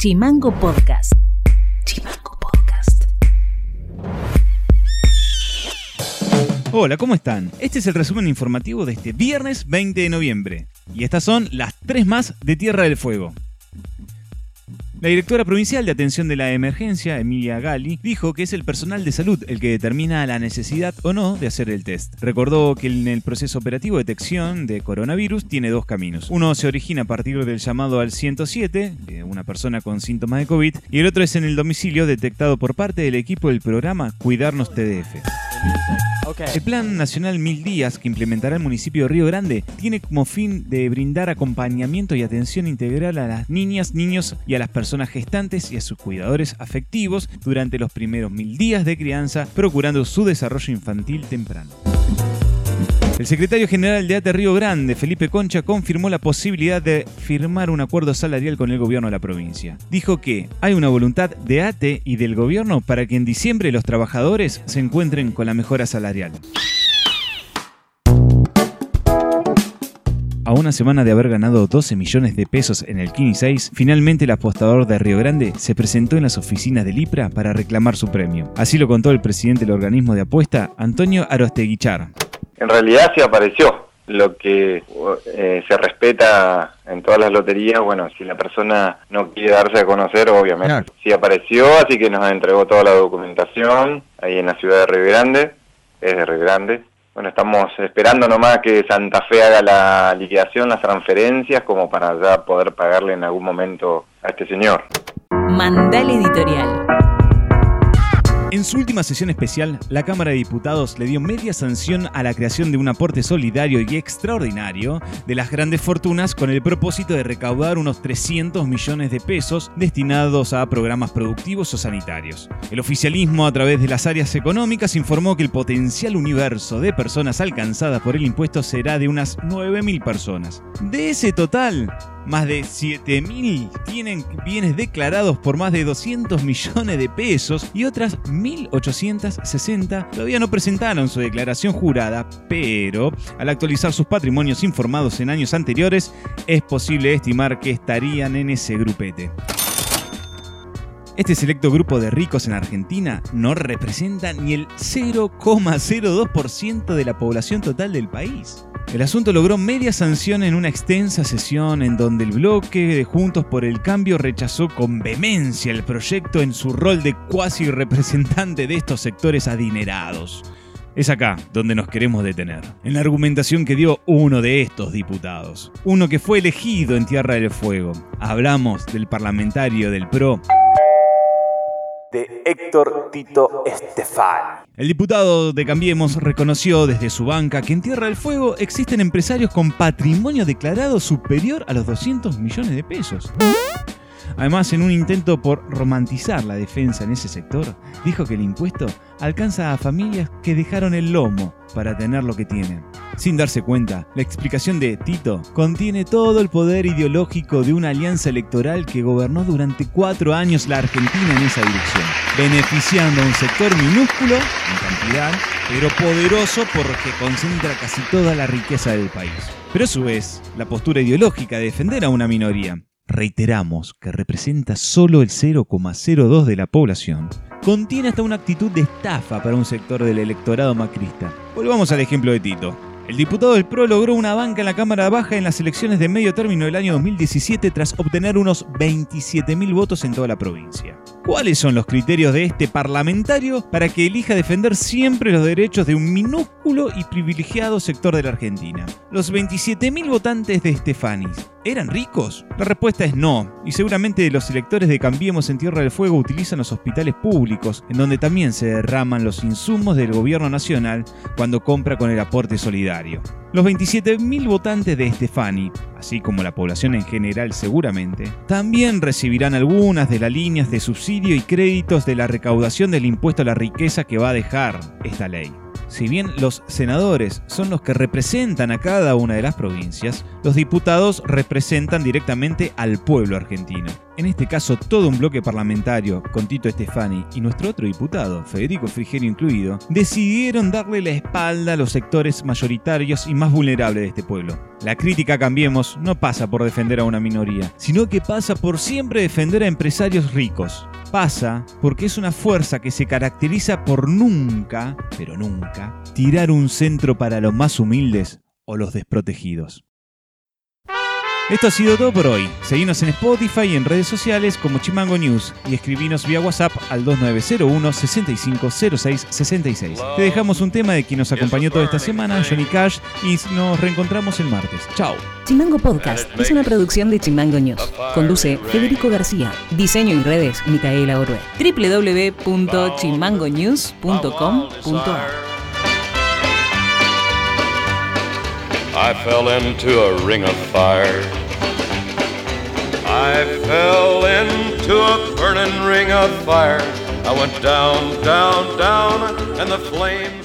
Chimango Podcast. Chimango Podcast. Hola, ¿cómo están? Este es el resumen informativo de este viernes 20 de noviembre. Y estas son las tres más de Tierra del Fuego. La directora provincial de atención de la emergencia, Emilia Gali, dijo que es el personal de salud el que determina la necesidad o no de hacer el test. Recordó que en el proceso operativo de detección de coronavirus tiene dos caminos. Uno se origina a partir del llamado al 107 de una persona con síntomas de COVID y el otro es en el domicilio detectado por parte del equipo del programa Cuidarnos TDF. El Plan Nacional Mil Días que implementará el municipio de Río Grande tiene como fin de brindar acompañamiento y atención integral a las niñas, niños y a las personas gestantes y a sus cuidadores afectivos durante los primeros mil días de crianza, procurando su desarrollo infantil temprano. El secretario general de ATE Río Grande, Felipe Concha, confirmó la posibilidad de firmar un acuerdo salarial con el gobierno de la provincia. Dijo que hay una voluntad de ATE y del gobierno para que en diciembre los trabajadores se encuentren con la mejora salarial. A una semana de haber ganado 12 millones de pesos en el Kini 6, finalmente el apostador de Río Grande se presentó en las oficinas del IPRA para reclamar su premio. Así lo contó el presidente del organismo de apuesta, Antonio Arosteguichar. En realidad sí apareció. Lo que eh, se respeta en todas las loterías, bueno, si la persona no quiere darse a conocer, obviamente sí apareció, así que nos entregó toda la documentación ahí en la ciudad de Río Grande, es de Río Grande. Bueno, estamos esperando nomás que Santa Fe haga la liquidación, las transferencias, como para ya poder pagarle en algún momento a este señor. Mandal Editorial. En su última sesión especial, la Cámara de Diputados le dio media sanción a la creación de un aporte solidario y extraordinario de las grandes fortunas con el propósito de recaudar unos 300 millones de pesos destinados a programas productivos o sanitarios. El oficialismo, a través de las áreas económicas, informó que el potencial universo de personas alcanzadas por el impuesto será de unas 9.000 personas. De ese total, más de 7.000 tienen bienes declarados por más de 200 millones de pesos y otras 1.860 todavía no presentaron su declaración jurada, pero al actualizar sus patrimonios informados en años anteriores, es posible estimar que estarían en ese grupete. Este selecto grupo de ricos en Argentina no representa ni el 0,02% de la población total del país. El asunto logró media sanción en una extensa sesión en donde el bloque de Juntos por el Cambio rechazó con vehemencia el proyecto en su rol de cuasi representante de estos sectores adinerados. Es acá donde nos queremos detener, en la argumentación que dio uno de estos diputados, uno que fue elegido en Tierra del Fuego. Hablamos del parlamentario del PRO, de Héctor Tito Estefan. El diputado de Cambiemos reconoció desde su banca que en Tierra del Fuego existen empresarios con patrimonio declarado superior a los 200 millones de pesos. Además, en un intento por romantizar la defensa en ese sector, dijo que el impuesto alcanza a familias que dejaron el lomo para tener lo que tienen. Sin darse cuenta, la explicación de Tito contiene todo el poder ideológico de una alianza electoral que gobernó durante cuatro años la Argentina en esa dirección, beneficiando a un sector minúsculo en cantidad, pero poderoso porque concentra casi toda la riqueza del país. Pero a su vez, la postura ideológica de defender a una minoría, reiteramos que representa solo el 0,02 de la población, contiene hasta una actitud de estafa para un sector del electorado macrista. Volvamos al ejemplo de Tito. El diputado del PRO logró una banca en la Cámara Baja en las elecciones de medio término del año 2017 tras obtener unos 27.000 votos en toda la provincia. ¿Cuáles son los criterios de este parlamentario para que elija defender siempre los derechos de un minúsculo y privilegiado sector de la Argentina? Los 27.000 votantes de Estefanis, ¿eran ricos? La respuesta es no, y seguramente los electores de Cambiemos en Tierra del Fuego utilizan los hospitales públicos, en donde también se derraman los insumos del gobierno nacional cuando compra con el aporte solidario. Los 27.000 votantes de Estefani, así como la población en general seguramente, también recibirán algunas de las líneas de subsidio y créditos de la recaudación del impuesto a la riqueza que va a dejar esta ley. Si bien los senadores son los que representan a cada una de las provincias, los diputados representan directamente al pueblo argentino. En este caso, todo un bloque parlamentario, con Tito Estefani y nuestro otro diputado, Federico Frigerio incluido, decidieron darle la espalda a los sectores mayoritarios y más vulnerables de este pueblo. La crítica Cambiemos no pasa por defender a una minoría, sino que pasa por siempre defender a empresarios ricos, Pasa porque es una fuerza que se caracteriza por nunca, pero nunca, tirar un centro para los más humildes o los desprotegidos. Esto ha sido todo por hoy. Seguinos en Spotify y en redes sociales como Chimango News y escribinos vía WhatsApp al 2901 6506 66. Te dejamos un tema de quien nos acompañó toda esta semana, Johnny Cash, y nos reencontramos el martes. Chao. Chimango Podcast es una producción de Chimango News. Conduce Federico García. Diseño y redes, Micaela Orue. www.chimangonews.com.ar I fell into a ring of fire. I fell into a burning ring of fire. I went down, down, down, and the flame